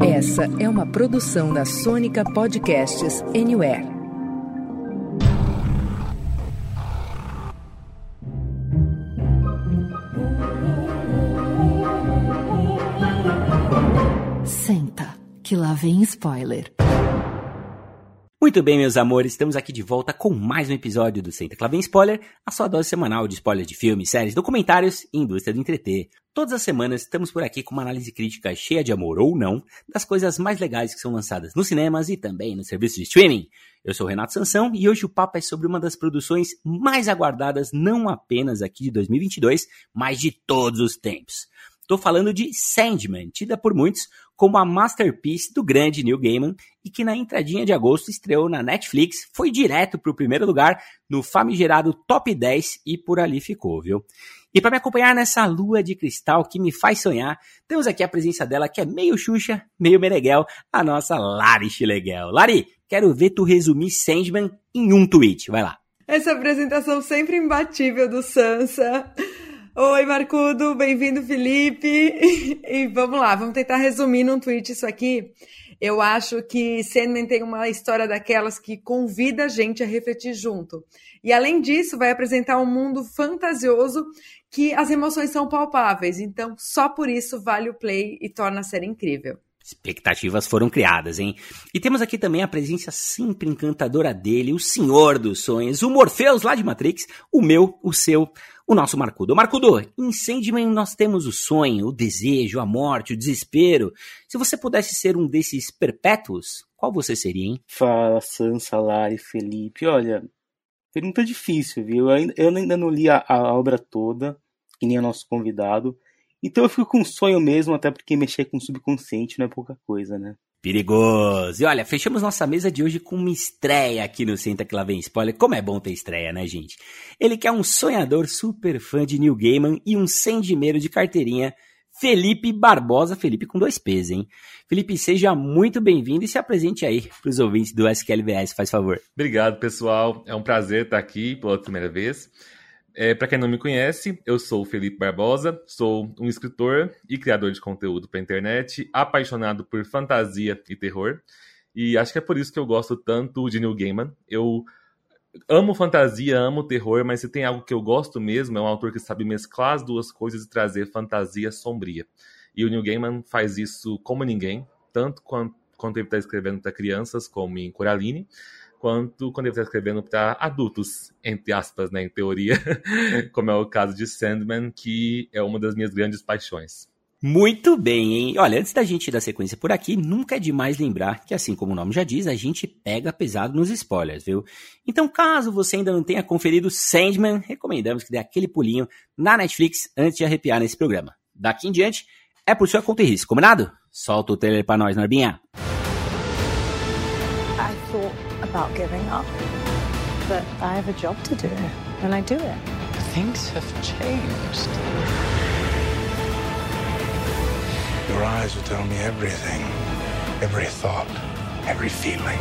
Essa é uma produção da Sônica Podcasts Anywhere. Senta, que lá vem spoiler. Muito bem, meus amores, estamos aqui de volta com mais um episódio do Senta Clavem Spoiler, a sua dose semanal de spoilers de filmes, séries, documentários e indústria do entreter. Todas as semanas estamos por aqui com uma análise crítica cheia de amor ou não das coisas mais legais que são lançadas nos cinemas e também nos serviços de streaming. Eu sou o Renato Sansão e hoje o papo é sobre uma das produções mais aguardadas não apenas aqui de 2022, mas de todos os tempos. Estou falando de Sandman, tida por muitos como a masterpiece do grande Neil Gaiman e que na entradinha de agosto estreou na Netflix, foi direto para o primeiro lugar no famigerado Top 10 e por ali ficou, viu? E para me acompanhar nessa lua de cristal que me faz sonhar, temos aqui a presença dela que é meio Xuxa, meio Meneghel, a nossa Lari Chileguel. Lari, quero ver tu resumir Sandman em um tweet, vai lá. Essa apresentação sempre imbatível do Sansa. Oi, Marcudo, bem-vindo, Felipe. E vamos lá, vamos tentar resumir num tweet isso aqui. Eu acho que Sandman tem uma história daquelas que convida a gente a refletir junto. E além disso, vai apresentar um mundo fantasioso que as emoções são palpáveis. Então, só por isso vale o play e torna a série incrível. Expectativas foram criadas, hein? E temos aqui também a presença sempre encantadora dele, o senhor dos sonhos, o Morpheus lá de Matrix, o meu, o seu, o nosso Marcudo. Marcudo, em Sandman nós temos o sonho, o desejo, a morte, o desespero. Se você pudesse ser um desses perpétuos, qual você seria, hein? Fala, Sansa, Lari, Felipe. Olha, pergunta difícil, viu? Eu ainda, não li a, a obra toda, que nem o nosso convidado. Então eu fico com um sonho mesmo, até porque mexer com o subconsciente não é pouca coisa, né? Perigoso! E olha, fechamos nossa mesa de hoje com uma estreia aqui no Senta Que Lá Vem Spoiler. Como é bom ter estreia, né, gente? Ele que é um sonhador super fã de Neil Gaiman e um sendimeiro de carteirinha, Felipe Barbosa. Felipe com dois P's, hein? Felipe, seja muito bem-vindo e se apresente aí para os ouvintes do SQLVS, faz favor. Obrigado, pessoal. É um prazer estar aqui pela primeira vez. É, para quem não me conhece, eu sou o Felipe Barbosa, sou um escritor e criador de conteúdo para internet, apaixonado por fantasia e terror. E acho que é por isso que eu gosto tanto de Neil Gaiman. Eu amo fantasia, amo terror, mas se tem algo que eu gosto mesmo, é um autor que sabe mesclar as duas coisas e trazer fantasia sombria. E o Neil Gaiman faz isso como ninguém, tanto quanto, quando ele está escrevendo para crianças, como em Coraline, quanto quando ele está escrevendo para adultos, entre aspas, né, em teoria, como é o caso de Sandman, que é uma das minhas grandes paixões. Muito bem, hein? Olha, antes da gente ir da sequência por aqui, nunca é demais lembrar que, assim como o nome já diz, a gente pega pesado nos spoilers, viu? Então, caso você ainda não tenha conferido Sandman, recomendamos que dê aquele pulinho na Netflix antes de arrepiar nesse programa. Daqui em diante, é por sua conta e risco, combinado? Solta o trailer pra nós, Norbinha. About giving up. But I have a job to do, and I do it. Things have changed. Your eyes will tell me everything. Every thought, every feeling.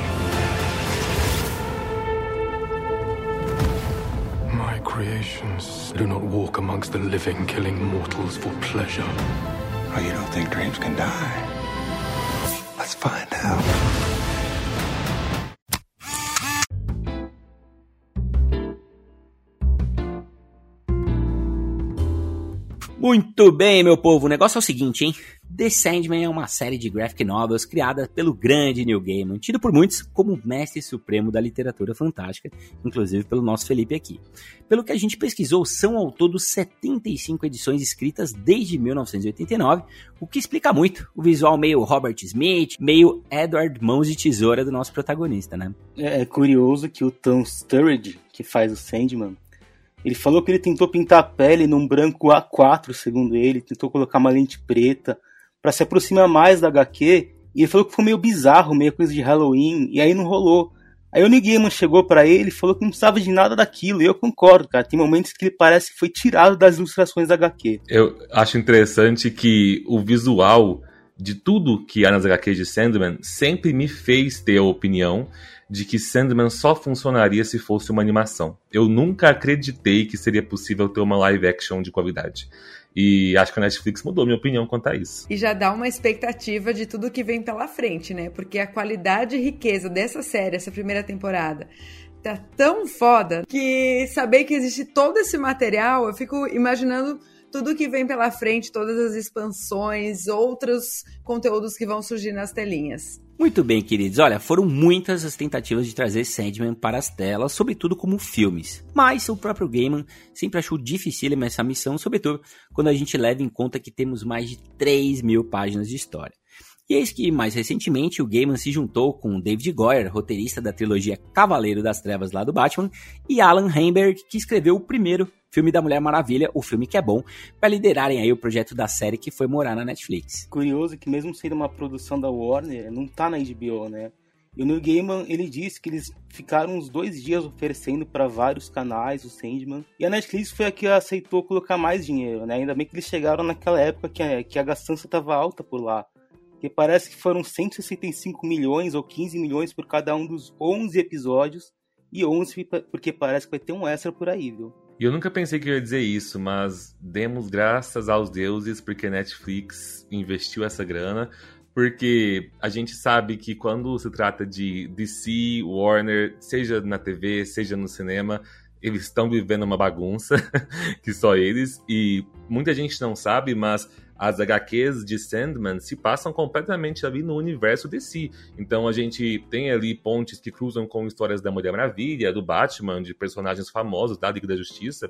My creations do not walk amongst the living, killing mortals for pleasure. Oh, you don't think dreams can die? Let's find out. Muito bem, meu povo. O negócio é o seguinte, hein? The Sandman é uma série de graphic novels criada pelo grande Neil Gaiman, tido por muitos como o mestre supremo da literatura fantástica, inclusive pelo nosso Felipe aqui. Pelo que a gente pesquisou, são ao todo 75 edições escritas desde 1989, o que explica muito o visual meio Robert Smith, meio Edward Mãos de Tesoura do nosso protagonista, né? É, é curioso que o Tom Sturridge, que faz o Sandman, ele falou que ele tentou pintar a pele num branco A4, segundo ele, tentou colocar uma lente preta para se aproximar mais da HQ, e ele falou que foi meio bizarro, meio coisa de Halloween, e aí não rolou. Aí o Neil chegou para ele e falou que não precisava de nada daquilo, e eu concordo, cara. Tem momentos que ele parece que foi tirado das ilustrações da HQ. Eu acho interessante que o visual de tudo que há nas HQs de Sandman sempre me fez ter a opinião de que Sandman só funcionaria se fosse uma animação. Eu nunca acreditei que seria possível ter uma live action de qualidade. E acho que a Netflix mudou minha opinião quanto a isso. E já dá uma expectativa de tudo que vem pela frente, né? Porque a qualidade e riqueza dessa série, essa primeira temporada, tá tão foda que saber que existe todo esse material, eu fico imaginando tudo que vem pela frente, todas as expansões, outros conteúdos que vão surgir nas telinhas. Muito bem, queridos. Olha, foram muitas as tentativas de trazer Sandman para as telas, sobretudo como filmes. Mas o próprio Gaiman sempre achou difícil essa missão, sobretudo quando a gente leva em conta que temos mais de 3 mil páginas de história. E eis que, mais recentemente, o Gaiman se juntou com David Goyer, roteirista da trilogia Cavaleiro das Trevas lá do Batman, e Alan Heinberg, que escreveu o primeiro filme da Mulher Maravilha, o filme que é bom, para liderarem aí o projeto da série que foi morar na Netflix. Curioso que mesmo sendo uma produção da Warner, não tá na HBO, né? E o Neil Gaiman, ele disse que eles ficaram uns dois dias oferecendo para vários canais o Sandman. E a Netflix foi a que aceitou colocar mais dinheiro, né? Ainda bem que eles chegaram naquela época que a, que a gastança estava alta por lá que parece que foram 165 milhões ou 15 milhões por cada um dos 11 episódios, e 11 porque parece que vai ter um extra por aí, viu? E eu nunca pensei que eu ia dizer isso, mas demos graças aos deuses porque Netflix investiu essa grana, porque a gente sabe que quando se trata de DC, Warner, seja na TV, seja no cinema, eles estão vivendo uma bagunça, que só eles, e muita gente não sabe, mas as HQs de Sandman se passam completamente ali no universo DC. Então a gente tem ali pontes que cruzam com histórias da Mulher Maravilha, do Batman, de personagens famosos da Liga da Justiça.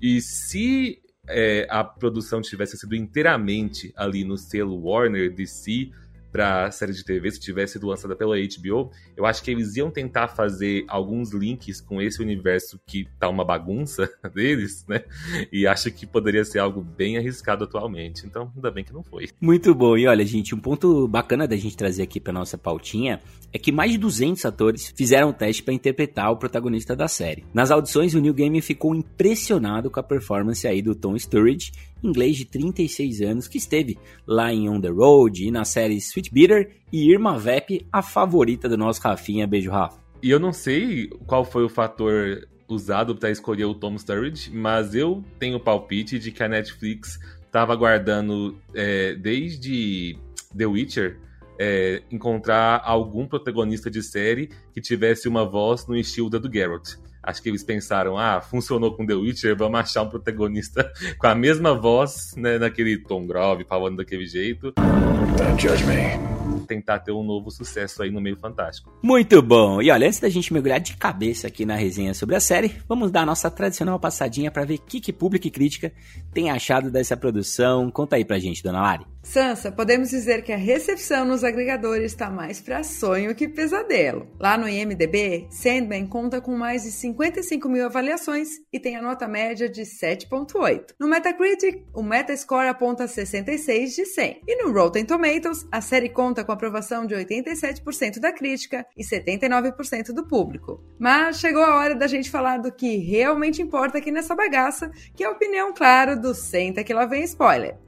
E se é, a produção tivesse sido inteiramente ali no selo Warner DC, para série de TV, se tivesse sido lançada pela HBO, eu acho que eles iam tentar fazer alguns links com esse universo que tá uma bagunça deles, né? E acho que poderia ser algo bem arriscado atualmente. Então, ainda bem que não foi. Muito bom. E olha, gente, um ponto bacana da gente trazer aqui para nossa pautinha é que mais de 200 atores fizeram o teste para interpretar o protagonista da série. Nas audições, o Neil Gaiman ficou impressionado com a performance aí do Tom Sturridge inglês de 36 anos que esteve lá em On the Road e na série Sweet Bitter e Irma Vep, a favorita do nosso Rafinha. Beijo, Rafa. E eu não sei qual foi o fator usado para escolher o Tom Sturridge, mas eu tenho o palpite de que a Netflix estava aguardando é, desde The Witcher é, encontrar algum protagonista de série que tivesse uma voz no estilo da do Geralt. Acho que eles pensaram, ah, funcionou com The Witcher, vamos achar um protagonista com a mesma voz, né, naquele tom grave, falando daquele jeito. Don't judge me tentar ter um novo sucesso aí no meio fantástico. Muito bom! E olha, antes da gente mergulhar de cabeça aqui na resenha sobre a série, vamos dar a nossa tradicional passadinha para ver o que, que público e crítica tem achado dessa produção. Conta aí pra gente, dona Lari. Sansa, podemos dizer que a recepção nos agregadores está mais para sonho que pesadelo. Lá no IMDB, Sandman conta com mais de 55 mil avaliações e tem a nota média de 7.8. No Metacritic, o Metascore aponta 66 de 100. E no Rotten Tomatoes, a série conta com aprovação de 87% da crítica e 79% do público. Mas chegou a hora da gente falar do que realmente importa aqui nessa bagaça, que é a opinião, claro, do Senta que lá vem spoiler.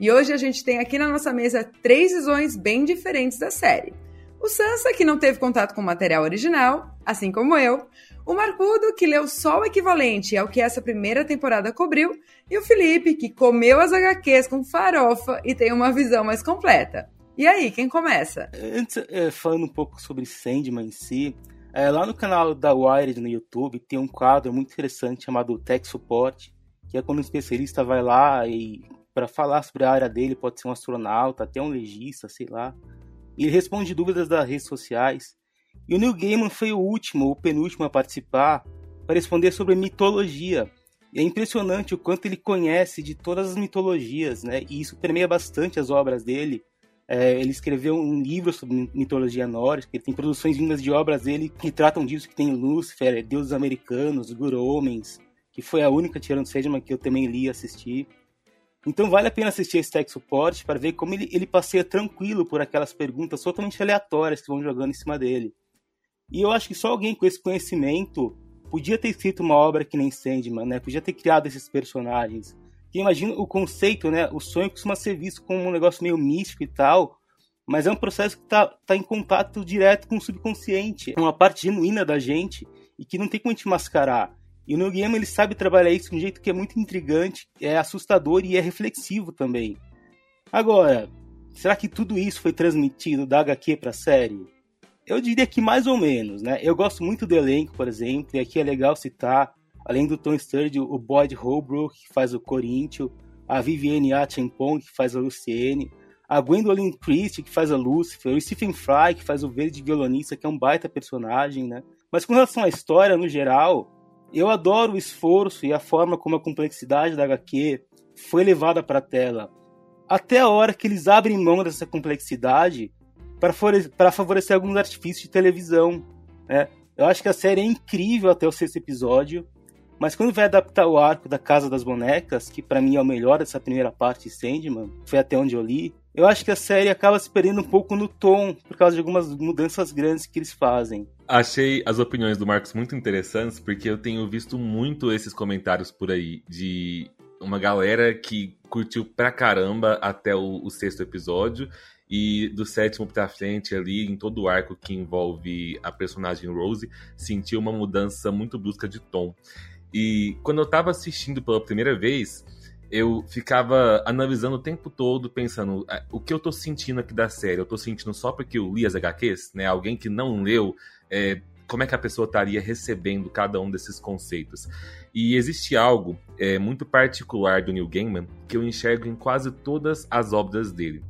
E hoje a gente tem aqui na nossa mesa três visões bem diferentes da série. O Sansa, que não teve contato com o material original, assim como eu. O Marcudo, que leu só o equivalente ao que essa primeira temporada cobriu. E o Felipe, que comeu as HQs com farofa e tem uma visão mais completa. E aí, quem começa? Antes, é, falando um pouco sobre Sandman em si, é, lá no canal da Wired no YouTube tem um quadro muito interessante chamado Tech Support, que é quando um especialista vai lá e para falar sobre a área dele, pode ser um astronauta, até um legista, sei lá. Ele responde dúvidas das redes sociais. E o Neil Gaiman foi o último, o penúltimo a participar para responder sobre mitologia. E é impressionante o quanto ele conhece de todas as mitologias, né? E isso permeia bastante as obras dele. É, ele escreveu um livro sobre mitologia nórdica, ele tem produções vindas de obras dele que tratam disso, que tem Lúcifer, Deuses Americanos, Guru Homens, que foi a única tirando Sandman que eu também li e assisti. Então vale a pena assistir esse Tech Support para ver como ele, ele passeia tranquilo por aquelas perguntas totalmente aleatórias que vão jogando em cima dele. E eu acho que só alguém com esse conhecimento podia ter escrito uma obra que nem Sandman, né? Podia ter criado esses personagens. Porque imagina o conceito, né? O sonho costuma ser visto como um negócio meio místico e tal, mas é um processo que está tá em contato direto com o subconsciente. É uma parte genuína da gente e que não tem como a gente mascarar. E no game ele sabe trabalhar isso de um jeito que é muito intrigante, é assustador e é reflexivo também. Agora, será que tudo isso foi transmitido da HQ para a série? Eu diria que mais ou menos, né? Eu gosto muito do elenco, por exemplo, e aqui é legal citar, além do Tom Sturridge, o Boyd Holbrook, que faz o Corinthians, a Vivienne Achampong, que faz a Luciene, a Gwendolyn Christie, que faz a Lucifer, o Stephen Fry, que faz o Verde Violonista, que é um baita personagem, né? Mas com relação à história, no geral, eu adoro o esforço e a forma como a complexidade da HQ foi levada para a tela. Até a hora que eles abrem mão dessa complexidade para favorecer alguns artifícios de televisão. Né? Eu acho que a série é incrível até o sexto episódio, mas quando vai adaptar o arco da Casa das Bonecas, que para mim é o melhor dessa primeira parte de Sandman, foi até onde eu li, eu acho que a série acaba se perdendo um pouco no tom, por causa de algumas mudanças grandes que eles fazem. Achei as opiniões do Marcos muito interessantes, porque eu tenho visto muito esses comentários por aí de uma galera que curtiu pra caramba até o, o sexto episódio e do sétimo pra frente ali, em todo o arco que envolve a personagem Rose, sentiu uma mudança muito brusca de tom. E quando eu tava assistindo pela primeira vez, eu ficava analisando o tempo todo, pensando ah, o que eu tô sentindo aqui da série. Eu tô sentindo só porque eu li as HQs, né? Alguém que não leu, é, como é que a pessoa estaria recebendo cada um desses conceitos. E existe algo é, muito particular do Neil Gaiman que eu enxergo em quase todas as obras dele.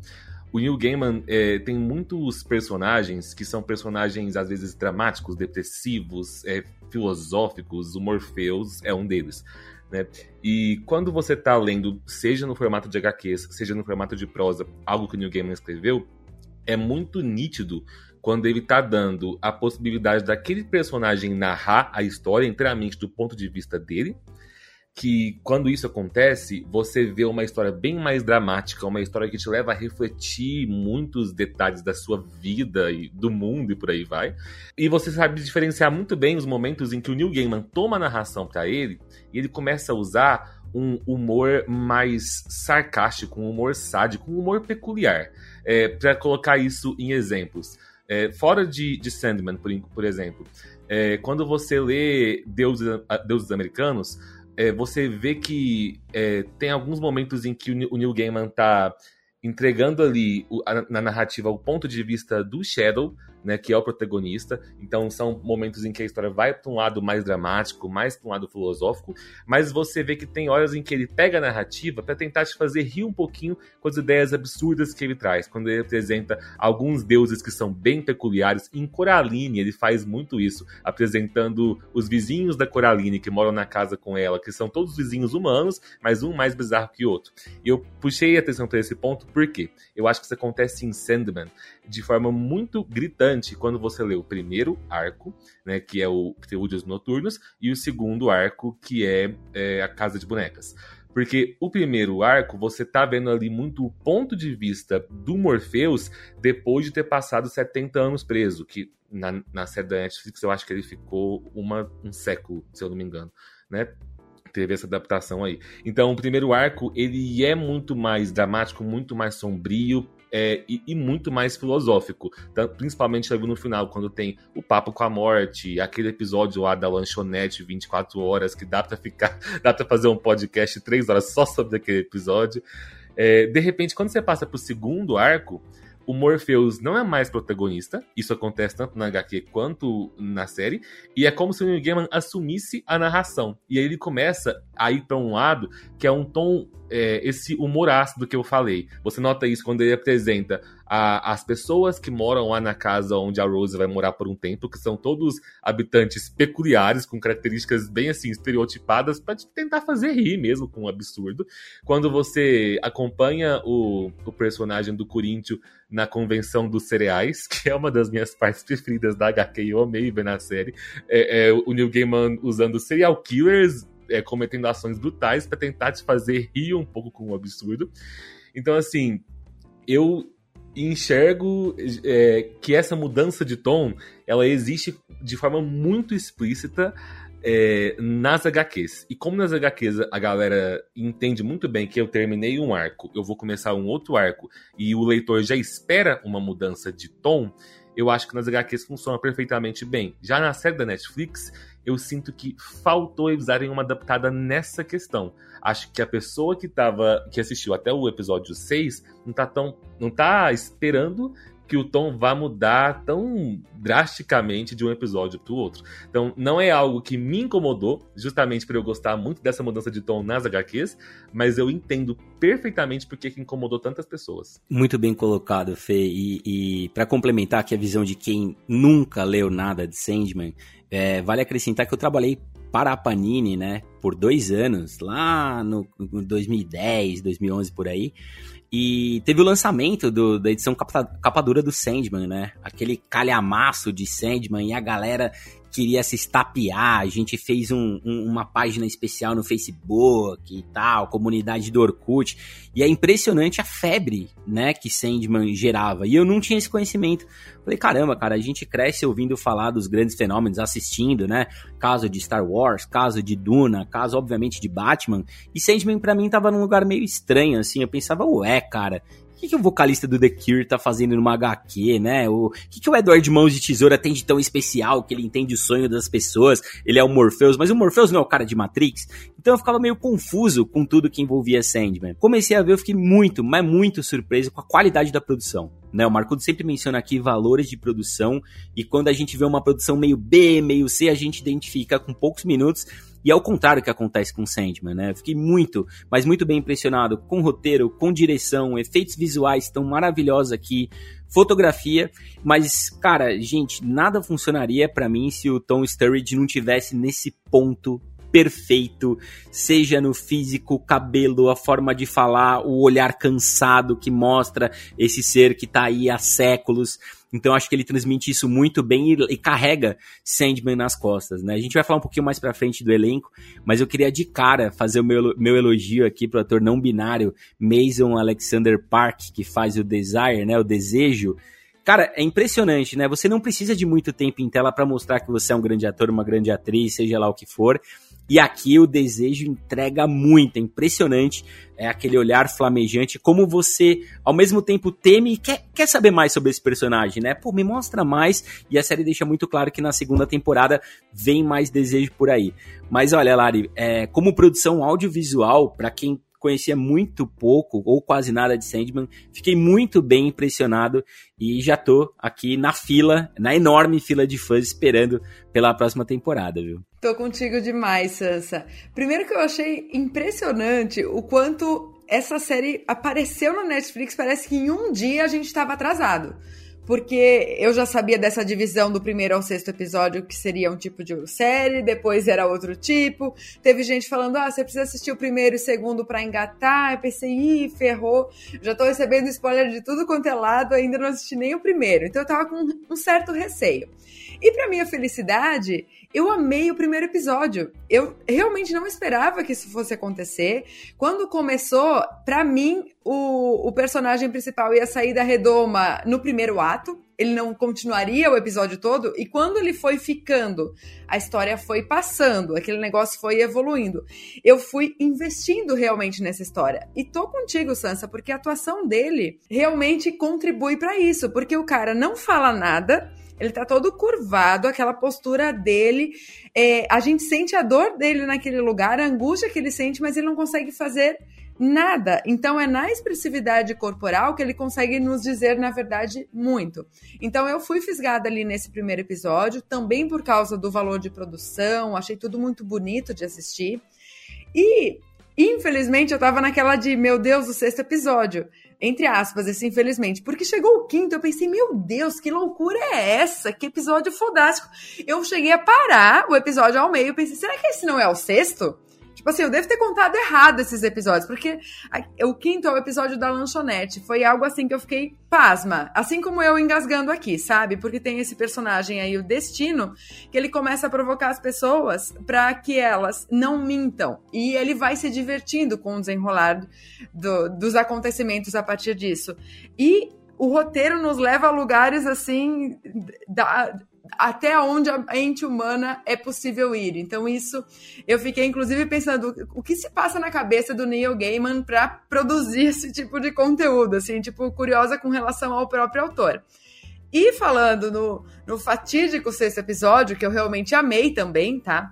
O Neil Gaiman é, tem muitos personagens que são personagens, às vezes, dramáticos, depressivos, é, filosóficos. O Morpheus é um deles. Né? E quando você está lendo, seja no formato de HQs, seja no formato de prosa, algo que o Neil Gaiman escreveu, é muito nítido quando ele está dando a possibilidade daquele personagem narrar a história inteiramente do ponto de vista dele, que quando isso acontece, você vê uma história bem mais dramática, uma história que te leva a refletir muitos detalhes da sua vida e do mundo e por aí vai. E você sabe diferenciar muito bem os momentos em que o Neil Gaiman toma a narração para ele e ele começa a usar um humor mais sarcástico, um humor sádico, um humor peculiar. É, para colocar isso em exemplos. É, fora de, de Sandman, por, por exemplo, é, quando você lê Deuses, Deuses Americanos, é, você vê que é, tem alguns momentos em que o, Neil Gaiman tá entregando ali na narrativa o ponto de vista do Shadow, né, que é o protagonista. Então são momentos em que a história vai para um lado mais dramático, mais para um lado filosófico, mas você vê que tem horas em que ele pega a narrativa para tentar te fazer rir um pouquinho com as ideias absurdas que ele traz. Quando ele apresenta alguns deuses que são bem peculiares, em Coraline ele faz muito isso, apresentando os vizinhos da Coraline que moram na casa com ela, que são todos vizinhos humanos, mas um mais bizarro que o outro. E eu puxei a atenção para esse ponto porque eu acho que isso acontece em Sandman de forma muito gritante quando você lê o primeiro arco, né, que é o Prelúdios Noturnos, e o segundo arco, que é, é a Casa de Bonecas. Porque o primeiro arco, você tá vendo ali muito o ponto de vista do Morpheus depois de ter passado 70 anos preso, que na, na série da Netflix eu acho que ele ficou uma, um século, se eu não me engano, né? teve essa adaptação aí. Então, o primeiro arco, ele é muito mais dramático, muito mais sombrio, é, e, e, muito mais filosófico. Então, principalmente no final, quando tem o papo com a morte, aquele episódio lá da lanchonete 24 horas, que dá para ficar, dá para fazer um podcast 3 horas só sobre aquele episódio. É, de repente, quando você passa pro segundo arco, o Morpheus não é mais protagonista, isso acontece tanto na HQ quanto na série, e é como se o Neil Gaiman assumisse a narração. E aí ele começa a ir para um lado que é um tom, é, esse humor ácido que eu falei. Você nota isso quando ele apresenta a, as pessoas que moram lá na casa onde a Rose vai morar por um tempo, que são todos habitantes peculiares, com características bem assim, estereotipadas, para tentar fazer rir mesmo com um absurdo. Quando você acompanha o, o personagem do Corinthians convenção dos cereais, que é uma das minhas partes preferidas da HQ, eu amei ver na série, é, é o Neil Gaiman usando serial killers é, cometendo ações brutais para tentar te fazer rir um pouco com o absurdo. Então, assim, eu enxergo é, que essa mudança de tom ela existe de forma muito explícita é, nas HQs. E como nas HQs a galera entende muito bem que eu terminei um arco, eu vou começar um outro arco e o leitor já espera uma mudança de tom, eu acho que nas HQs funciona perfeitamente bem. Já na série da Netflix, eu sinto que faltou eles darem uma adaptada nessa questão. Acho que a pessoa que tava, que assistiu até o episódio 6 não tá tão não tá esperando que o tom vá mudar tão drasticamente de um episódio para o outro. Então, não é algo que me incomodou, justamente por eu gostar muito dessa mudança de tom nas HQs, mas eu entendo perfeitamente porque que incomodou tantas pessoas. Muito bem colocado, Fê. E, e para complementar aqui a visão de quem nunca leu nada de Sandman, é, vale acrescentar que eu trabalhei para a Panini, né, por dois anos, lá no, no 2010, 2011 por aí. E teve o lançamento do, da edição capa, capa dura do Sandman, né? Aquele calhamaço de Sandman e a galera queria se estapear, a gente fez um, um, uma página especial no Facebook e tal, comunidade do Orkut, e é impressionante a febre, né, que Sandman gerava, e eu não tinha esse conhecimento. Falei, caramba, cara, a gente cresce ouvindo falar dos grandes fenômenos, assistindo, né, caso de Star Wars, caso de Duna, caso, obviamente, de Batman, e Sandman para mim tava num lugar meio estranho, assim, eu pensava, ué, cara, que, que o vocalista do The Cure tá fazendo numa HQ, né? O que, que o Edward Mãos de Tesoura tem de tão especial que ele entende o sonho das pessoas? Ele é o Morpheus, mas o Morpheus não é o cara de Matrix? Então eu ficava meio confuso com tudo que envolvia Sandman. Comecei a ver, eu fiquei muito, mas muito surpreso com a qualidade da produção. Né, o Marcudo sempre menciona aqui valores de produção, e quando a gente vê uma produção meio B, meio C, a gente identifica com poucos minutos e é o contrário que acontece com Sandman, né? fiquei muito, mas muito bem impressionado com roteiro, com direção, efeitos visuais tão maravilhosos aqui, fotografia, mas cara, gente, nada funcionaria para mim se o Tom Sturridge não tivesse nesse ponto perfeito, seja no físico, cabelo, a forma de falar, o olhar cansado que mostra esse ser que tá aí há séculos. Então acho que ele transmite isso muito bem e, e, carrega Sandman nas costas, né? A gente vai falar um pouquinho mais pra frente do elenco, mas eu queria de cara fazer o meu, meu elogio aqui pro ator não binário Mason Alexander Park, que faz o Desire, né? O Desejo. Cara, é impressionante, né? Você não precisa de muito tempo em tela para mostrar que você é um grande ator, uma grande atriz, seja lá o que for. E aqui o desejo entrega muito, é impressionante. É aquele olhar flamejante, como você ao mesmo tempo teme e quer, quer saber mais sobre esse personagem, né? Pô, me mostra mais. E a série deixa muito claro que na segunda temporada vem mais desejo por aí. Mas olha, Lari, é, como produção audiovisual, para quem conhecia muito pouco ou quase nada de Sandman. Fiquei muito bem impressionado e já tô aqui na fila, na enorme fila de fãs esperando pela próxima temporada, viu? Tô contigo demais, Sansa. Primeiro que eu achei impressionante o quanto essa série apareceu na Netflix, parece que em um dia a gente estava atrasado porque eu já sabia dessa divisão do primeiro ao sexto episódio, que seria um tipo de série, depois era outro tipo. Teve gente falando: ah, você precisa assistir o primeiro e o segundo para engatar. Eu pensei, ih, ferrou. Já tô recebendo spoiler de tudo quanto é lado, ainda não assisti nem o primeiro. Então eu tava com um certo receio. E para minha felicidade, eu amei o primeiro episódio. Eu realmente não esperava que isso fosse acontecer. Quando começou, para mim, o, o personagem principal ia sair da redoma no primeiro ato. Ele não continuaria o episódio todo. E quando ele foi ficando, a história foi passando, aquele negócio foi evoluindo. Eu fui investindo realmente nessa história. E tô contigo, Sansa, porque a atuação dele realmente contribui para isso. Porque o cara não fala nada ele tá todo curvado, aquela postura dele. É, a gente sente a dor dele naquele lugar, a angústia que ele sente, mas ele não consegue fazer nada. Então é na expressividade corporal que ele consegue nos dizer, na verdade, muito. Então eu fui fisgada ali nesse primeiro episódio, também por causa do valor de produção, achei tudo muito bonito de assistir. E infelizmente eu tava naquela de, meu Deus, o sexto episódio entre aspas, esse infelizmente, porque chegou o quinto, eu pensei, meu Deus, que loucura é essa? Que episódio fodástico. Eu cheguei a parar o episódio ao meio, pensei, será que esse não é o sexto? Tipo assim, eu devo ter contado errado esses episódios, porque o quinto é o episódio da lanchonete. Foi algo assim que eu fiquei pasma. Assim como eu engasgando aqui, sabe? Porque tem esse personagem aí, o Destino, que ele começa a provocar as pessoas para que elas não mintam. E ele vai se divertindo com o desenrolar do, dos acontecimentos a partir disso. E o roteiro nos leva a lugares assim da, até onde a mente humana é possível ir. Então, isso eu fiquei, inclusive, pensando o que se passa na cabeça do Neil Gaiman para produzir esse tipo de conteúdo, assim, tipo, curiosa com relação ao próprio autor. E falando no, no fatídico sexto episódio, que eu realmente amei também, tá?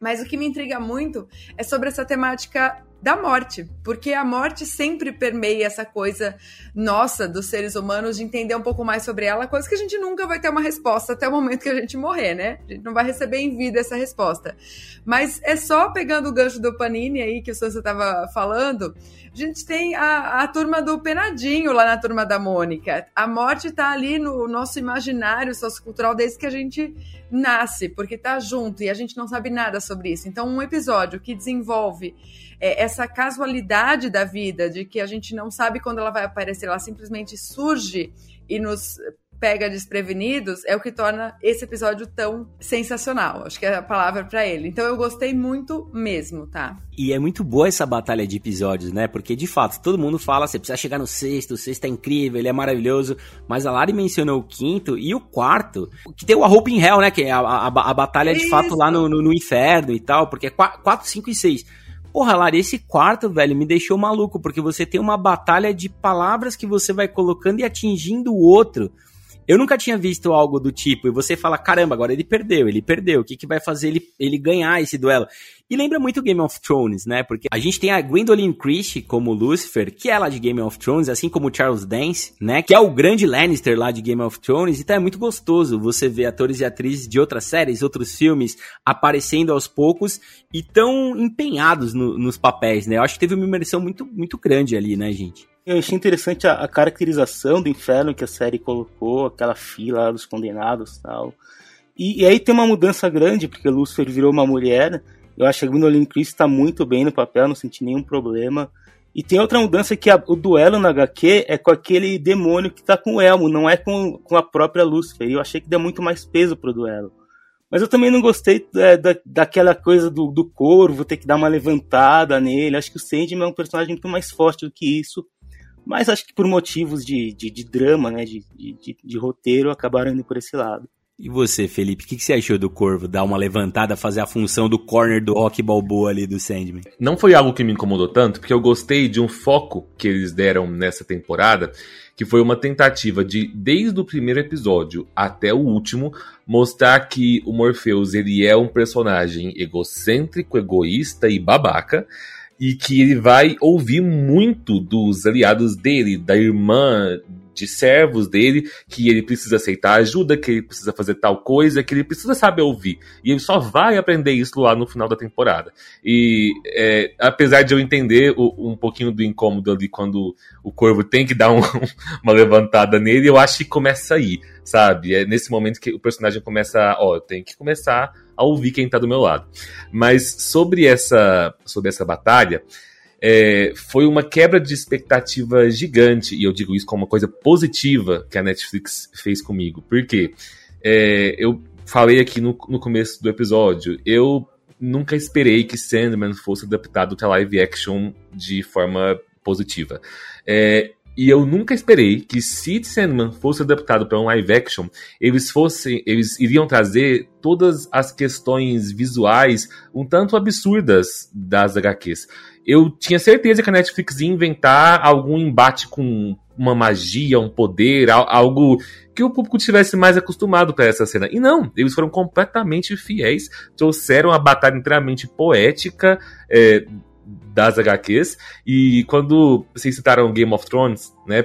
Mas o que me intriga muito é sobre essa temática da morte, porque a morte sempre permeia essa coisa nossa dos seres humanos de entender um pouco mais sobre ela, coisa que a gente nunca vai ter uma resposta até o momento que a gente morrer, né? A gente não vai receber em vida essa resposta. Mas é só pegando o gancho do Panini aí que o Sansa estava falando, a gente tem a, a turma do Penadinho lá na turma da Mônica. A morte tá ali no nosso imaginário sociocultural desde que a gente nasce, porque tá junto e a gente não sabe nada sobre isso. Então, um episódio que desenvolve é, essa casualidade da vida, de que a gente não sabe quando ela vai aparecer, ela simplesmente surge e nos pega desprevenidos é o que torna esse episódio tão sensacional. Acho que é a palavra para ele. Então eu gostei muito mesmo, tá? E é muito boa essa batalha de episódios, né? Porque de fato, todo mundo fala, você precisa chegar no sexto, o sexto é incrível, ele é maravilhoso, mas a Lari mencionou o quinto e o quarto, que tem o A Hope in Hell, né? Que é a, a, a batalha de Isso. fato lá no, no, no, inferno e tal, porque é 4, 5 e 6. Porra, Lari, esse quarto, velho, me deixou maluco, porque você tem uma batalha de palavras que você vai colocando e atingindo o outro. Eu nunca tinha visto algo do tipo, e você fala, caramba, agora ele perdeu, ele perdeu, o que, que vai fazer ele, ele ganhar esse duelo? E lembra muito Game of Thrones, né? Porque a gente tem a Gwendolyn Christie como Lucifer, que é lá de Game of Thrones, assim como Charles Dance, né? Que é o grande Lannister lá de Game of Thrones. Então é muito gostoso você ver atores e atrizes de outras séries, outros filmes aparecendo aos poucos e tão empenhados no, nos papéis, né? Eu acho que teve uma imersão muito, muito grande ali, né, gente? Eu achei interessante a, a, caracterização do inferno que a série colocou, aquela fila dos condenados tal. e E aí tem uma mudança grande, porque Lucifer virou uma mulher. Eu acho que a Gwendolyn Christie está muito bem no papel, não senti nenhum problema. E tem outra mudança que a, o duelo na HQ é com aquele demônio que está com o Elmo, não é com, com a própria Lucifer. Eu achei que deu muito mais peso pro duelo. Mas eu também não gostei é, da, daquela coisa do, do corvo, ter que dar uma levantada nele. Acho que o Sandman é um personagem muito mais forte do que isso. Mas acho que por motivos de, de, de drama, né, de, de, de, roteiro, acabaram indo por esse lado. E você, Felipe, o que, que, você achou do Corvo dar uma levantada, fazer a função do corner do Rock Balboa ali do Sandman? Não foi algo que me incomodou tanto, porque eu gostei de um foco que eles deram nessa temporada, que foi uma tentativa de, desde o primeiro episódio até o último, mostrar que o Morpheus ele é um personagem egocêntrico, egoísta e babaca, e que ele vai ouvir muito dos aliados dele, da irmã, de servos dele, que ele precisa aceitar ajuda, que ele precisa fazer tal coisa, que ele precisa saber ouvir. E ele só vai aprender isso lá no final da temporada. E é, apesar de eu entender o, um pouquinho do incômodo ali quando o corvo tem que dar um, uma levantada nele, eu acho que começa aí, sabe? É nesse momento que o personagem começa, ó, tem que começar a ouvir quem tá do meu lado. Mas sobre essa, sobre essa batalha, é, foi uma quebra de expectativa gigante, e eu digo isso como uma coisa positiva que a Netflix fez comigo. Porque é, eu falei aqui no, no começo do episódio, eu nunca esperei que Sandman fosse adaptado para live action de forma positiva. É, e eu nunca esperei que se Sandman fosse adaptado para um live action, eles fossem, eles iriam trazer todas as questões visuais um tanto absurdas das HQs. Eu tinha certeza que a Netflix ia inventar algum embate com uma magia, um poder, algo que o público tivesse mais acostumado para essa cena. E não, eles foram completamente fiéis, trouxeram a batalha inteiramente poética, é, das HQs. E quando vocês citaram Game of Thrones, né?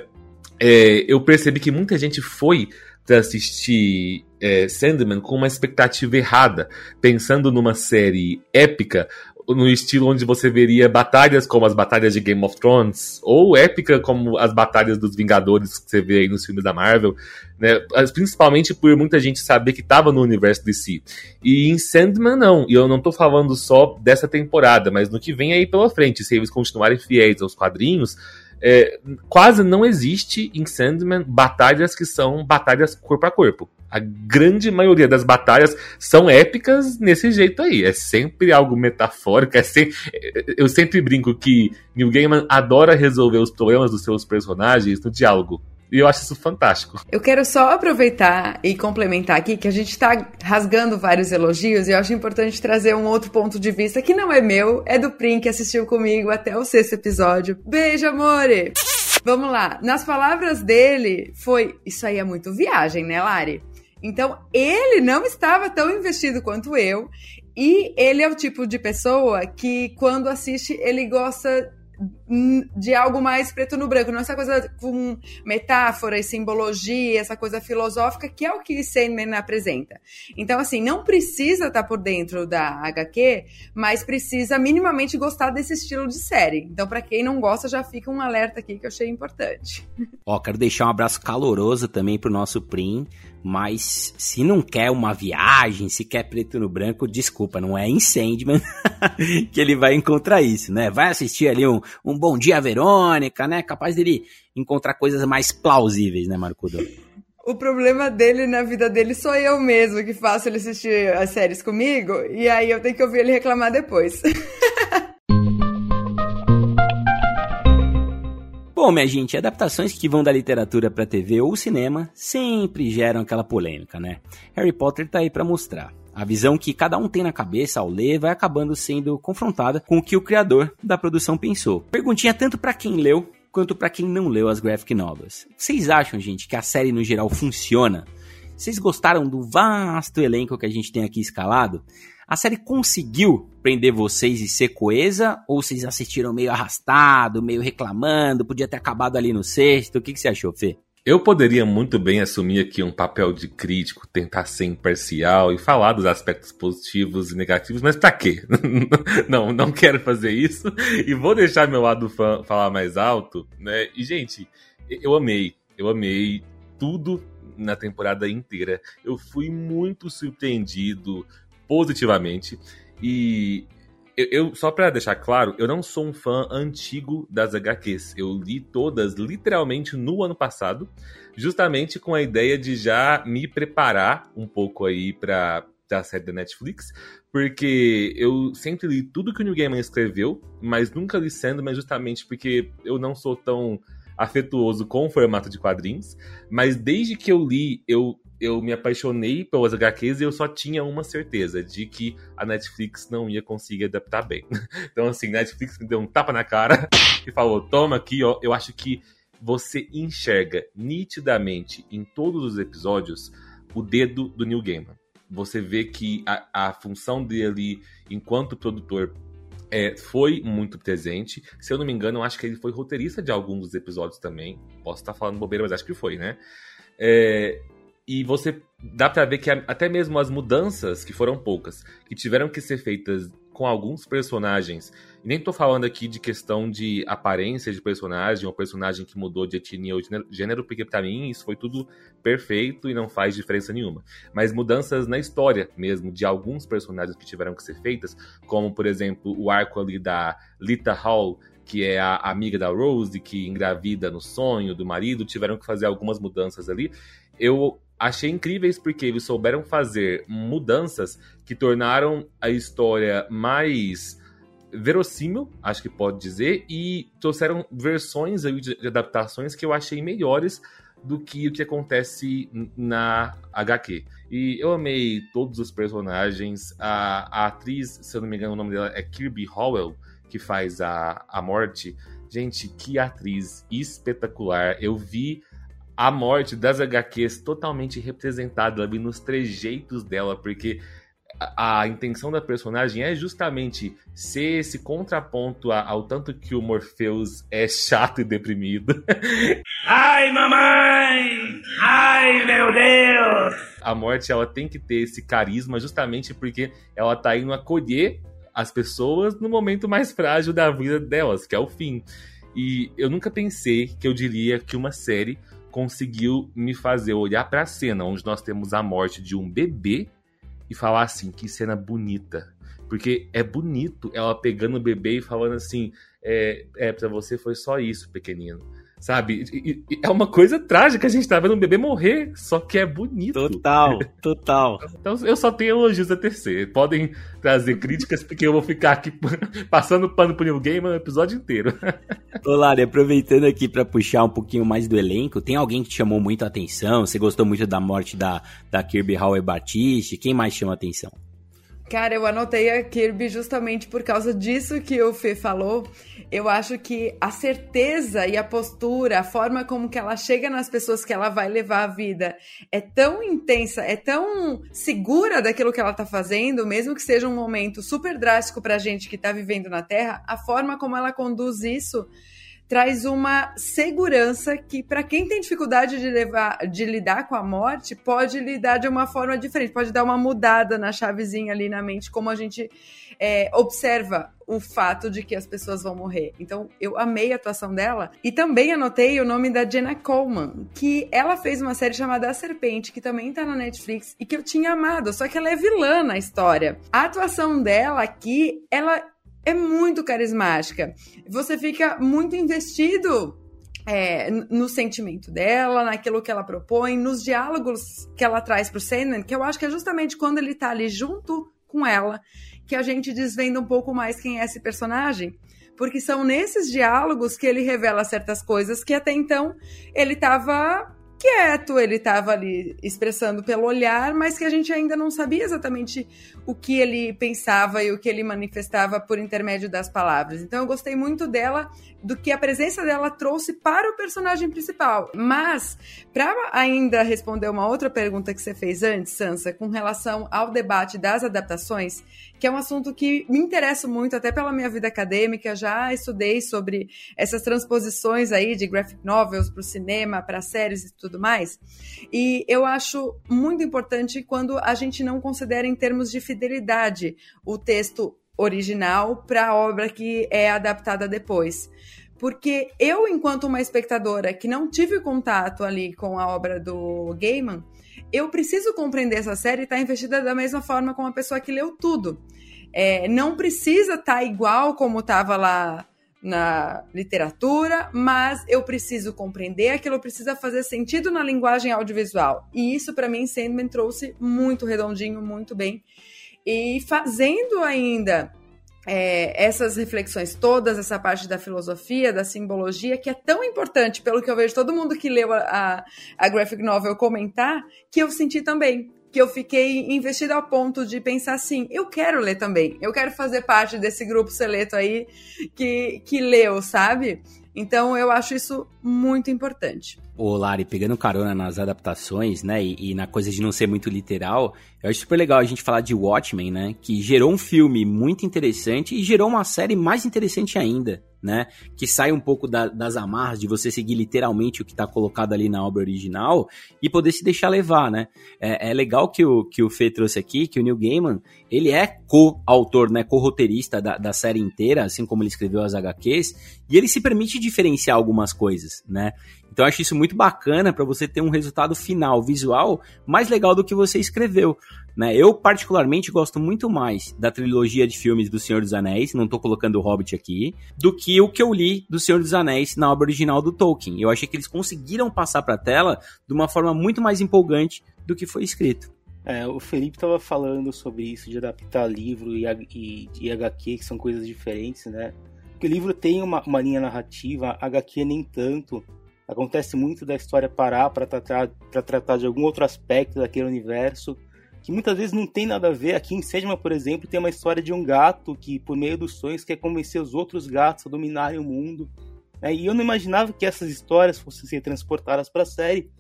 É, eu percebi que muita gente foi para assistir é, Sandman com uma expectativa errada, pensando numa série épica, no estilo onde você veria batalhas como as batalhas de Game of Thrones, ou épica como as batalhas dos Vingadores que você vê aí nos filmes da Marvel, né? Principalmente por muita gente saber que estava no universo de si. E em Sandman não, e eu não estou falando só dessa temporada, mas no que vem aí pela frente, se eles continuarem fiéis aos quadrinhos, é, quase não existe em Sandman batalhas que são batalhas corpo a corpo. A grande maioria das batalhas são épicas nesse jeito aí. É sempre algo metafórico. É. Eu sempre brinco que Neil Gaiman adora resolver os problemas dos seus personagens no diálogo. E eu acho isso fantástico. Eu quero só aproveitar e complementar aqui que a gente está rasgando vários elogios e eu acho importante trazer um outro ponto de vista que não é meu, é do Prim que assistiu comigo até o sexto episódio. Beijo, amore! Vamos lá. Nas palavras dele, foi. Isso aí é muito viagem, né, Lari? Então, ele não estava tão investido quanto eu. E ele é o tipo de pessoa que, quando assiste, ele gosta de algo mais preto no branco, não essa coisa com metáfora e simbologia, essa coisa filosófica, que é o que Sandman apresenta. Então, assim, não precisa estar tá por dentro da HQ, mas precisa minimamente gostar desse estilo de série. Então, para quem não gosta, já fica um alerta aqui que eu achei importante. Ó, quero deixar um abraço caloroso também pro nosso Prim, mas se não quer uma viagem, se quer preto no branco, desculpa, não é em Sandman que ele vai encontrar isso, né? Vai assistir ali um, um Bom Dia Verônica, né? Capaz dele encontrar coisas mais plausíveis, né, Marcudo? O problema dele na vida dele sou eu mesmo que faço ele assistir as séries comigo, e aí eu tenho que ouvir ele reclamar depois. Bom, minha gente, adaptações que vão da literatura para TV ou cinema sempre geram aquela polêmica, né? Harry Potter tá aí para mostrar. A visão que cada um tem na cabeça ao ler vai acabando sendo confrontada com o que o criador da produção pensou. Perguntinha tanto para quem leu quanto para quem não leu as graphic novels. Vocês acham, gente, que a série no geral funciona? Vocês gostaram do vasto elenco que a gente tem aqui escalado? A série conseguiu prender vocês e ser coesa? Ou vocês assistiram meio arrastado, meio reclamando, podia ter acabado ali no sexto? O que, que você achou, Fê? Eu poderia muito bem assumir aqui um papel de crítico, tentar ser imparcial e falar dos aspectos positivos e negativos, mas pra quê? não, não quero fazer isso e vou deixar meu lado fã falar mais alto, né? E, gente, eu amei, eu amei tudo na temporada inteira. Eu fui muito surpreendido positivamente. E eu, eu só para deixar claro, eu não sou um fã antigo das HQs. Eu li todas literalmente no ano passado, justamente com a ideia de já me preparar um pouco aí para a série da Netflix, porque eu sempre li tudo que o New Gaiman escreveu, mas nunca li Sandman justamente porque eu não sou tão afetuoso com o formato de quadrinhos, mas desde que eu li, eu eu me apaixonei pelas HQs e eu só tinha uma certeza de que a Netflix não ia conseguir adaptar bem. Então, assim, Netflix me deu um tapa na cara e falou: toma aqui, ó. Eu acho que você enxerga nitidamente em todos os episódios o dedo do Neil Gaiman. Você vê que a, a função dele enquanto produtor é, foi muito presente. Se eu não me engano, eu acho que ele foi roteirista de alguns dos episódios também. Posso estar falando bobeira, mas acho que foi, né? É, e você dá para ver que até mesmo as mudanças, que foram poucas, que tiveram que ser feitas com alguns personagens, e nem tô falando aqui de questão de aparência de personagem, ou personagem que mudou de etnia ou gênero, porque para mim isso foi tudo perfeito e não faz diferença nenhuma. Mas mudanças na história mesmo, de alguns personagens que tiveram que ser feitas, como por exemplo o arco ali da Lita Hall, que é a amiga da Rose, que engravida no sonho do marido, tiveram que fazer algumas mudanças ali. Eu achei incríveis porque eles souberam fazer mudanças que tornaram a história mais verossímil, acho que pode dizer, e trouxeram versões de adaptações que eu achei melhores do que o que acontece na HQ. E eu amei todos os personagens. A, a atriz, se eu não me engano, o nome dela é Kirby Howell, que faz a, a morte. Gente, que atriz espetacular. Eu vi a morte das HQs totalmente representada ali nos trejeitos dela, porque a, a, intenção da personagem é justamente ser esse contraponto ao tanto que o Morpheus é chato e deprimido. Ai, mamãe! Ai, meu Deus! A morte ela tem que ter esse carisma justamente porque ela tá indo acolher as pessoas no momento mais frágil da vida delas, que é o fim. E eu nunca pensei que eu diria que uma série conseguiu me fazer olhar para a cena onde nós temos a morte de um bebê e falar assim: que cena bonita. Porque é bonito ela pegando o bebê e falando assim: é, é para você foi só isso, pequenino. Sabe? E, e, é uma coisa trágica a gente tá vendo um bebê morrer, só que é bonito. Total, total. então eu só tenho elogios a tecer. Podem trazer críticas, porque eu vou ficar aqui passando pano pro New Game o episódio inteiro. Ô, Lari, aproveitando aqui para puxar um pouquinho mais do elenco, tem alguém que te chamou muito a atenção? Você gostou muito da morte da, da Kirby Howell Batiste? Quem mais chama a atenção? Cara, eu anotei a Kirby justamente por causa disso que o Fê falou. Eu acho que a certeza e a postura, a forma como que ela chega nas pessoas que ela vai levar a vida é tão intensa, é tão segura daquilo que ela tá fazendo, mesmo que seja um momento super drástico pra gente que tá vivendo na Terra, a forma como ela conduz isso traz uma segurança que, para quem tem dificuldade de, levar, de lidar com a morte, pode lidar de uma forma diferente, pode dar uma mudada na chavezinha ali na mente, como a gente é, observa o fato de que as pessoas vão morrer. Então, eu amei a atuação dela. E também anotei o nome da Jenna Coleman, que ela fez uma série chamada A Serpente, que também tá na Netflix, e que eu tinha amado, só que ela é vilã na história. A atuação dela aqui, ela é muito carismática. Você fica muito investido é, no sentimento dela, naquilo que ela propõe, nos diálogos que ela traz pro Sandman, que eu acho que é justamente quando ele tá ali junto com ela que a gente desvenda um pouco mais quem é esse personagem. Porque são nesses diálogos que ele revela certas coisas que até então ele estava quieto, ele estava ali expressando pelo olhar, mas que a gente ainda não sabia exatamente o que ele pensava e o que ele manifestava por intermédio das palavras. Então eu gostei muito dela, do que a presença dela trouxe para o personagem principal. Mas, para ainda responder uma outra pergunta que você fez antes, Sansa, com relação ao debate das adaptações, que é um assunto que me interessa muito, até pela minha vida acadêmica, já estudei sobre essas transposições aí de graphic novels para o cinema, para séries e tudo mais. E eu acho muito importante quando a gente não considera em termos de fidelidade o texto original para a obra que é adaptada depois. Porque eu, enquanto uma espectadora que não tive contato ali com a obra do Gaiman, eu preciso compreender essa série e estar tá investida da mesma forma com a pessoa que leu tudo. É, não precisa estar tá igual como estava lá na literatura, mas eu preciso compreender aquilo precisa fazer sentido na linguagem audiovisual. E isso, para mim, Sandman trouxe muito redondinho, muito bem. E fazendo ainda é, essas reflexões todas, essa parte da filosofia, da simbologia, que é tão importante, pelo que eu vejo todo mundo que leu a, a graphic novel comentar, que eu senti também. Que eu fiquei investida ao ponto de pensar assim: eu quero ler também, eu quero fazer parte desse grupo seleto aí que, que leu, sabe? Então eu acho isso muito importante. Ô Lari, pegando carona nas adaptações, né, e, e, na coisa de não ser muito literal, eu acho super legal a gente falar de Watchmen, né, que gerou um filme muito interessante e gerou uma série mais interessante ainda, né, que sai um pouco da, das amarras de você seguir literalmente o que está colocado ali na obra original e poder se deixar levar, né. É, é, legal que o, que o Fê trouxe aqui, que o Neil Gaiman, ele é co-autor, né, co-roteirista da, da série inteira, assim como ele escreveu as HQs, e ele se permite diferenciar algumas coisas, né. Então eu acho isso muito bacana para você ter um resultado final visual mais legal do que você escreveu. Né? Eu, particularmente, gosto muito mais da trilogia de filmes do Senhor dos Anéis, não estou colocando o Hobbit aqui, do que o que eu li do Senhor dos Anéis na obra original do Tolkien. Eu achei que eles conseguiram passar para a tela de uma forma muito mais empolgante do que foi escrito. É, o Felipe estava falando sobre isso, de adaptar livro e, e, e HQ, que são coisas diferentes, né? Porque o livro tem uma, uma linha narrativa, HQ nem tanto. Acontece muito da história parar para tratar, tratar de algum outro aspecto daquele universo que muitas vezes não tem nada a ver. Aqui em Sedma, por exemplo, tem uma história de um gato que, por meio dos sonhos, quer convencer os outros gatos a dominarem o mundo. Né? E eu não imaginava que essas histórias fossem ser transportadas para a série,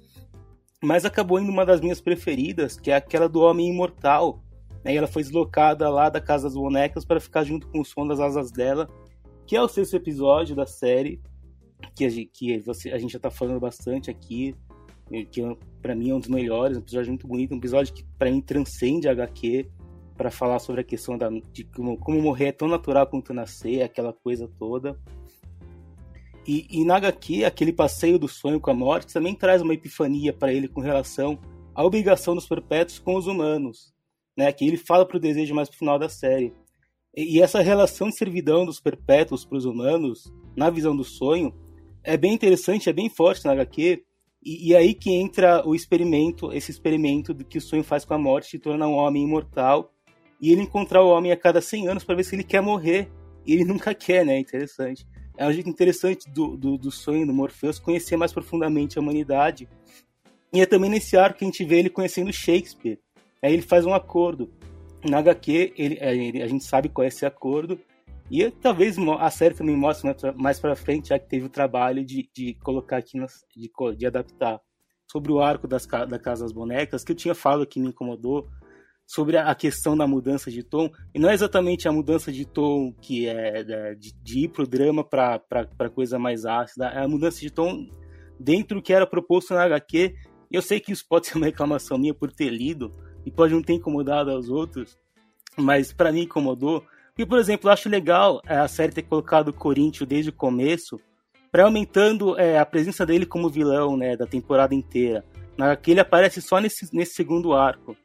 mas acabou indo uma das minhas preferidas, que é aquela do Homem Imortal. Né? E ela foi deslocada lá da Casa das Bonecas para ficar junto com o som das asas dela, que é o sexto episódio da série, que a gente, que você, a gente já está falando bastante aqui que para mim é um dos melhores, um episódio muito bonito, um episódio que para mim transcende a HQ para falar sobre a questão da, de como, como, morrer é tão natural quanto nascer, aquela coisa toda. E, e na HQ, aquele passeio do sonho com a morte também traz uma epifania para ele com relação à obrigação dos perpétuos com os humanos, né? Que ele fala para o desejo mais pro final da série. E, e essa relação de servidão dos perpétuos para os humanos, na visão do sonho, é bem interessante, é bem forte na HQ, e, e, aí que entra o experimento, esse experimento do que o sonho faz com a morte, torna um homem imortal, e ele encontrar o homem a cada 100 anos para ver se ele quer morrer. E ele nunca quer, né? Interessante. É um jeito interessante do, do, do sonho do Morpheus conhecer mais profundamente a humanidade. E é também nesse arco que a gente vê ele conhecendo Shakespeare. Aí ele faz um acordo. Na HQ, ele, ele, a gente sabe qual é esse acordo, e talvez a série também mostre mais para frente, já que teve o trabalho de, de colocar aqui, nas, de, de adaptar sobre o arco das, da Casa das Bonecas, que eu tinha falado que me incomodou, sobre a questão da mudança de tom, e não é exatamente a mudança de tom que é de, de ir pro drama para coisa mais ácida, é a mudança de tom dentro do que era proposto na HQ. Eu sei que isso pode ser uma reclamação minha por ter lido, e pode não ter incomodado aos outros, mas para mim incomodou. E, por exemplo, eu acho legal é, a série ter colocado o Corinthians desde o começo, para aumentando é, a presença dele como vilão né, da temporada inteira. HQ ele aparece só nesse, nesse segundo arco.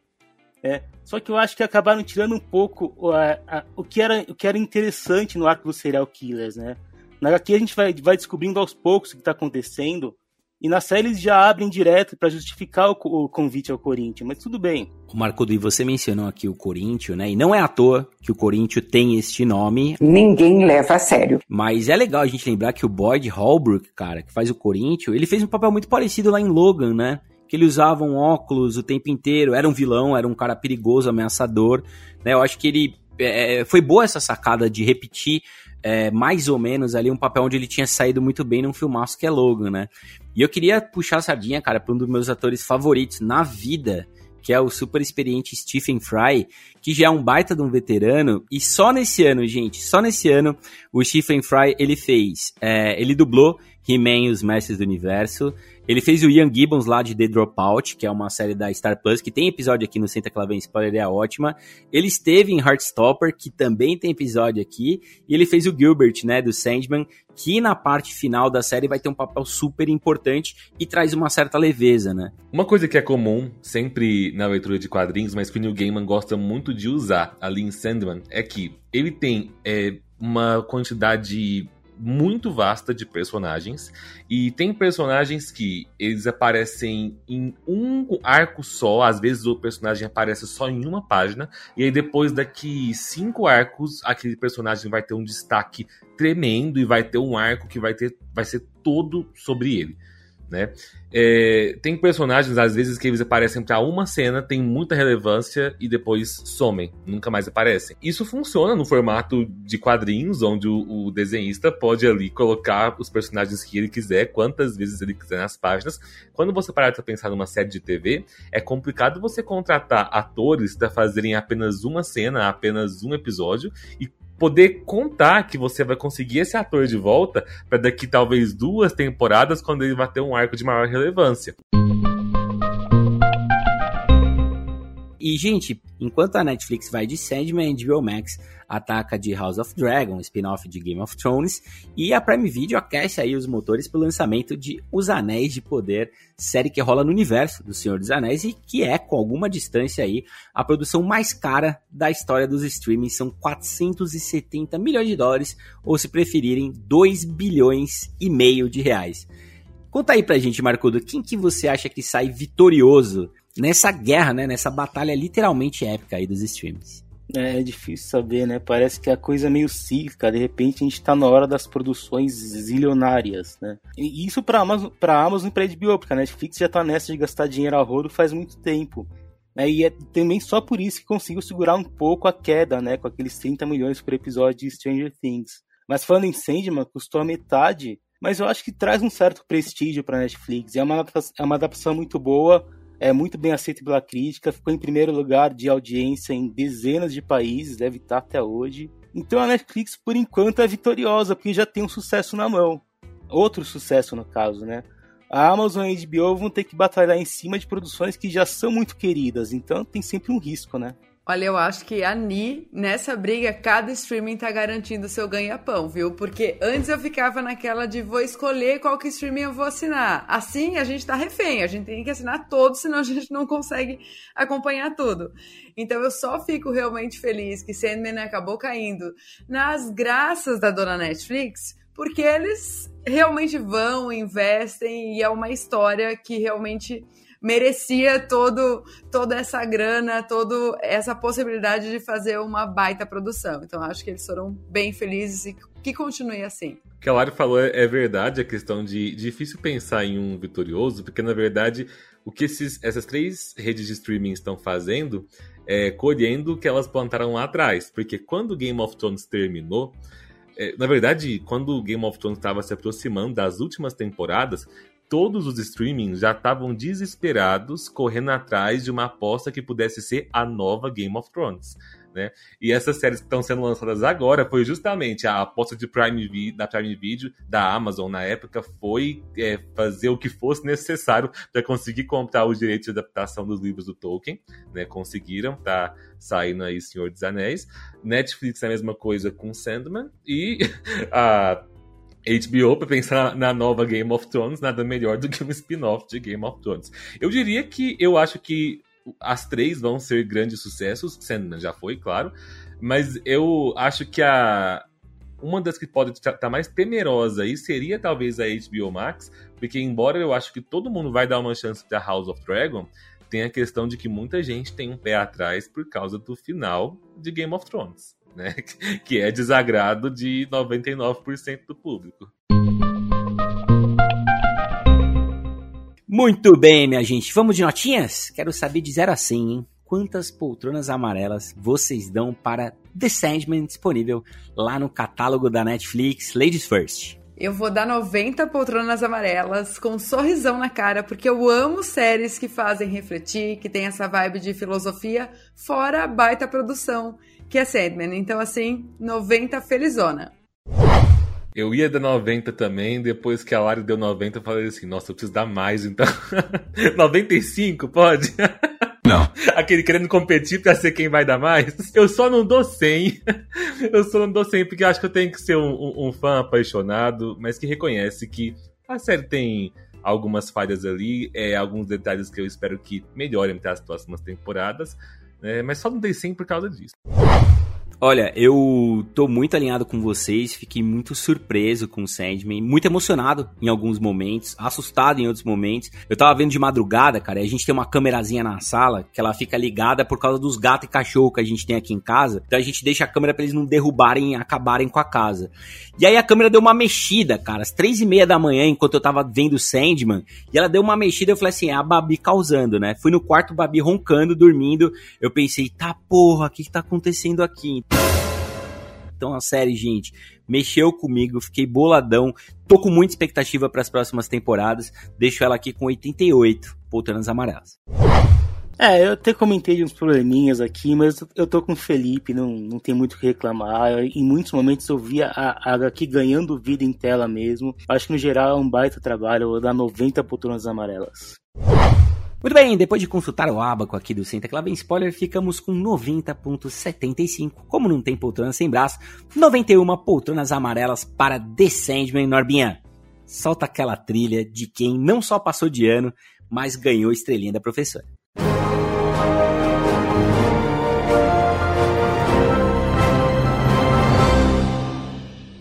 É, só que eu acho que acabaram tirando um pouco a, o, que era, o que era interessante no arco dos serial killers, né? Na HQ a gente vai, vai descobrindo aos poucos o que está acontecendo, e na série eles já abrem direto para justificar o, o, convite ao Corinthians, mas tudo bem. O Marco e você mencionou aqui o Corinthians, né? E não é à toa que o Corinthians tem este nome. Ninguém leva a sério. Mas é legal a gente lembrar que o Boyd Holbrook, cara, que faz o Corinthians, ele fez um papel muito parecido lá em Logan, né? que ele usava um óculos o tempo inteiro, era um vilão, era um cara perigoso, ameaçador, né? Eu acho que ele é, é, foi boa essa sacada de repetir é, mais ou menos ali um papel onde ele tinha saído muito bem num filmaço que é Logan, né? E eu queria puxar a sardinha, cara, para um dos meus atores favoritos na vida, que é o super experiente Stephen Fry, que já é um baita de um veterano, e só nesse ano, gente, só nesse ano, o Stephen Fry, ele fez, é, ele dublou He-Man os Mestres do Universo, ele fez o Ian Gibbons lá de The Dropout, que é uma série da Star Plus, que tem episódio aqui no Senta Claven Spoiler, é ótima. Ele esteve em Heartstopper, que também tem episódio aqui. E ele fez o Gilbert, né, do Sandman, que na parte final da série vai ter um papel super importante e traz uma certa leveza, né? Uma coisa que é comum sempre na leitura de quadrinhos, mas que o Neil Gaiman gosta muito de usar ali em Sandman, é que ele tem é, uma quantidade muito vasta de personagens e tem personagens que eles aparecem em um arco só, às vezes o personagem aparece só em uma página e aí depois daqui cinco arcos aquele personagem vai ter um destaque tremendo e vai ter um arco que vai ter vai ser todo sobre ele né? É, tem personagens, às vezes, que eles aparecem para uma cena, tem muita relevância e depois somem, nunca mais aparecem. Isso funciona no formato de quadrinhos, onde o, o desenhista pode ali colocar os personagens que ele quiser, quantas vezes ele quiser nas páginas. Quando você parar para pensar numa série de TV, é complicado você contratar atores para fazerem apenas uma cena, apenas um episódio, e poder contar que você vai conseguir esse ator de volta para daqui talvez duas temporadas, quando ele vai ter um arco de maior relevância. E, gente, enquanto a Netflix vai de Sandman, HBO Max ataca de House of Dragon, spin-off de Game of Thrones, e a Prime Video aquece aí os motores para o lançamento de Os Anéis de Poder, série que rola no universo do Senhor dos Anéis e que é, com alguma distância aí, a produção mais cara da história dos streamings. São 470 milhões de dólares, ou se preferirem, 2 bilhões e meio de reais. Conta aí pra gente, Marcudo, quem que você acha que sai vitorioso nessa guerra, né? Nessa batalha literalmente épica aí dos streams. É, é difícil saber, né? Parece que a coisa é meio cíclica. De repente a gente tá na hora das produções zilionárias, né? E isso pra Amazon, pra Amazon e pra HBO, porque a Netflix já tá nessa de gastar dinheiro a rodo faz muito tempo. É, e é também só por isso que conseguiu segurar um pouco a queda, né? Com aqueles 30 milhões por episódio de Stranger Things. Mas falando em Sandman, custou a metade. Mas eu acho que traz um certo prestígio pra Netflix. É uma, é uma adaptação muito boa é muito bem aceito pela crítica, ficou em primeiro lugar de audiência em dezenas de países, deve estar até hoje. Então a Netflix, por enquanto, é vitoriosa, porque já tem um sucesso na mão. Outro sucesso, no caso, né? A Amazon e a HBO vão ter que batalhar em cima de produções que já são muito queridas, então tem sempre um risco, né? Olha, eu acho que a Ni, nessa briga, cada streaming tá garantindo seu ganha-pão, viu? Porque antes eu ficava naquela de vou escolher qual que streaming eu vou assinar. Assim, a gente tá refém, a gente tem que assinar todos, senão a gente não consegue acompanhar tudo. Então eu só fico realmente feliz que Sandman acabou caindo nas graças da dona Netflix, porque eles realmente vão, investem e é uma história que realmente merecia todo, toda essa grana, toda essa possibilidade de fazer uma baita produção. Então acho que eles foram bem felizes e que continue assim. O que a Lari falou é, é verdade, a questão de difícil pensar em um vitorioso, porque na verdade o que esses, essas três redes de streaming estão fazendo é, colhendo o que elas plantaram lá atrás. Porque quando Game of Thrones terminou, é, na verdade, quando Game of Thrones estava se aproximando das últimas temporadas, todos os streamings já estavam desesperados correndo atrás de uma aposta que pudesse ser a nova Game of Thrones. Né? E essas séries que estão sendo lançadas agora foi justamente a aposta de Prime da Prime Video da Amazon na época foi é, fazer o que fosse necessário para conseguir comprar os direitos de adaptação dos livros do Tolkien, né? Conseguiram, tá saindo aí Senhor dos Anéis. Netflix a mesma coisa com Sandman e a HBO para pensar na nova Game of Thrones, nada melhor do que um spin-off de Game of Thrones. Eu diria que eu acho que as três vão ser grandes sucessos, Sandman já foi, claro, mas eu acho que a uma das que pode estar tá mais temerosa aí seria talvez a HBO Max, porque embora eu acho que todo mundo vai dar uma chance para House of Dragon, tem a questão de que muita gente tem um pé atrás por causa do final de Game of Thrones, né? Que é desagrado de 99% do público. Muito bem, minha gente. Vamos de notinhas? Quero saber de 0 a 100, hein? Quantas poltronas amarelas vocês dão para The Sandman disponível lá no catálogo da Netflix? Ladies First. Eu vou dar 90 poltronas amarelas com um sorrisão na cara, porque eu amo séries que fazem refletir, que tem essa vibe de filosofia, fora a baita produção, que é Sandman. Então, assim, 90 felizona. Eu ia dar 90 também, depois que a Lari deu 90, eu falei assim, nossa, eu preciso dar mais, então. 95, pode? Não. Aquele querendo competir pra ser quem vai dar mais. Eu só não dou 100. Eu só não dou 100 porque eu acho que eu tenho que ser um, um, um fã apaixonado, mas que reconhece que a série tem algumas falhas ali, é, alguns detalhes que eu espero que melhorem para as próximas temporadas, né, mas só não dei 100 por causa disso. Olha, eu tô muito alinhado com vocês, fiquei muito surpreso com o Sandman, muito emocionado em alguns momentos, assustado em outros momentos. Eu tava vendo de madrugada, cara, e a gente tem uma câmerazinha na sala que ela fica ligada por causa dos gatos e cachorro que a gente tem aqui em casa. Então a gente deixa a câmera pra eles não derrubarem acabarem com a casa. E aí a câmera deu uma mexida, cara, às três e meia da manhã, enquanto eu tava vendo o Sandman, e ela deu uma mexida, eu falei assim, é a Babi causando, né? Fui no quarto, Babi roncando, dormindo, eu pensei, tá porra, o que que tá acontecendo aqui? Então a série, gente, mexeu comigo, fiquei boladão. Tô com muita expectativa para as próximas temporadas. Deixo ela aqui com 88 poltronas amarelas. É, eu até comentei de uns probleminhas aqui, mas eu tô com o Felipe, não, não tem muito o que reclamar. Em muitos momentos eu via a, a HQ ganhando vida em tela mesmo. Acho que no geral é um baita trabalho, eu vou dar 90 poltronas amarelas. Muito bem, depois de consultar o abaco aqui do Senta Clave Spoiler, ficamos com 90.75. Como não tem poltrona sem braço, 91 poltronas amarelas para The Sandman Norbinha. Solta aquela trilha de quem não só passou de ano, mas ganhou estrelinha da professora.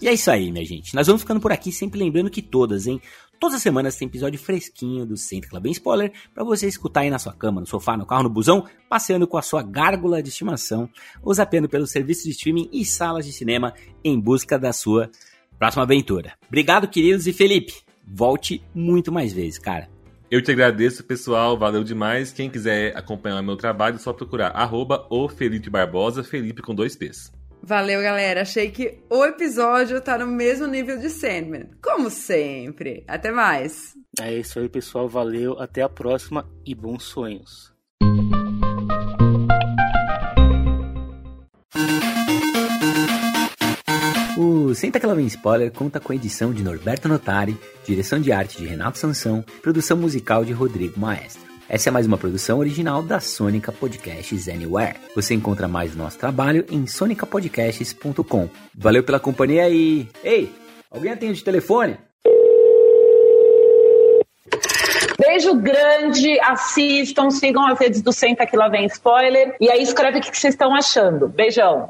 E é isso aí, minha gente. Nós vamos ficando por aqui, sempre lembrando que todas, hein? Todas as semanas tem episódio fresquinho do Centro Club Bem Spoiler para você escutar aí na sua cama, no sofá, no carro, no busão, passeando com a sua gárgula de estimação ou zapeando pelos serviços de streaming e salas de cinema em busca da sua próxima aventura. Obrigado, queridos, e Felipe, volte muito mais vezes, cara. Eu te agradeço, pessoal. Valeu demais. Quem quiser acompanhar meu trabalho, é só procurar arroba o Felipe Barbosa, Felipe com dois P's. Valeu, galera. Achei que o episódio tá no mesmo nível de Sandman. Como sempre. Até mais. É isso aí, pessoal. Valeu. Até a próxima e bons sonhos. O Senta Que Lá Vem Spoiler conta com a edição de Norberto Notari, direção de arte de Renato Sansão, produção musical de Rodrigo Maestro. Essa é mais uma produção original da Sônica Podcasts Anywhere. Você encontra mais nosso trabalho em sonicapodcasts.com. Valeu pela companhia aí. Ei, alguém atende o telefone? Beijo grande, assistam, sigam as redes do Senta Que Lá Vem Spoiler e aí escreve o que vocês estão achando. Beijão.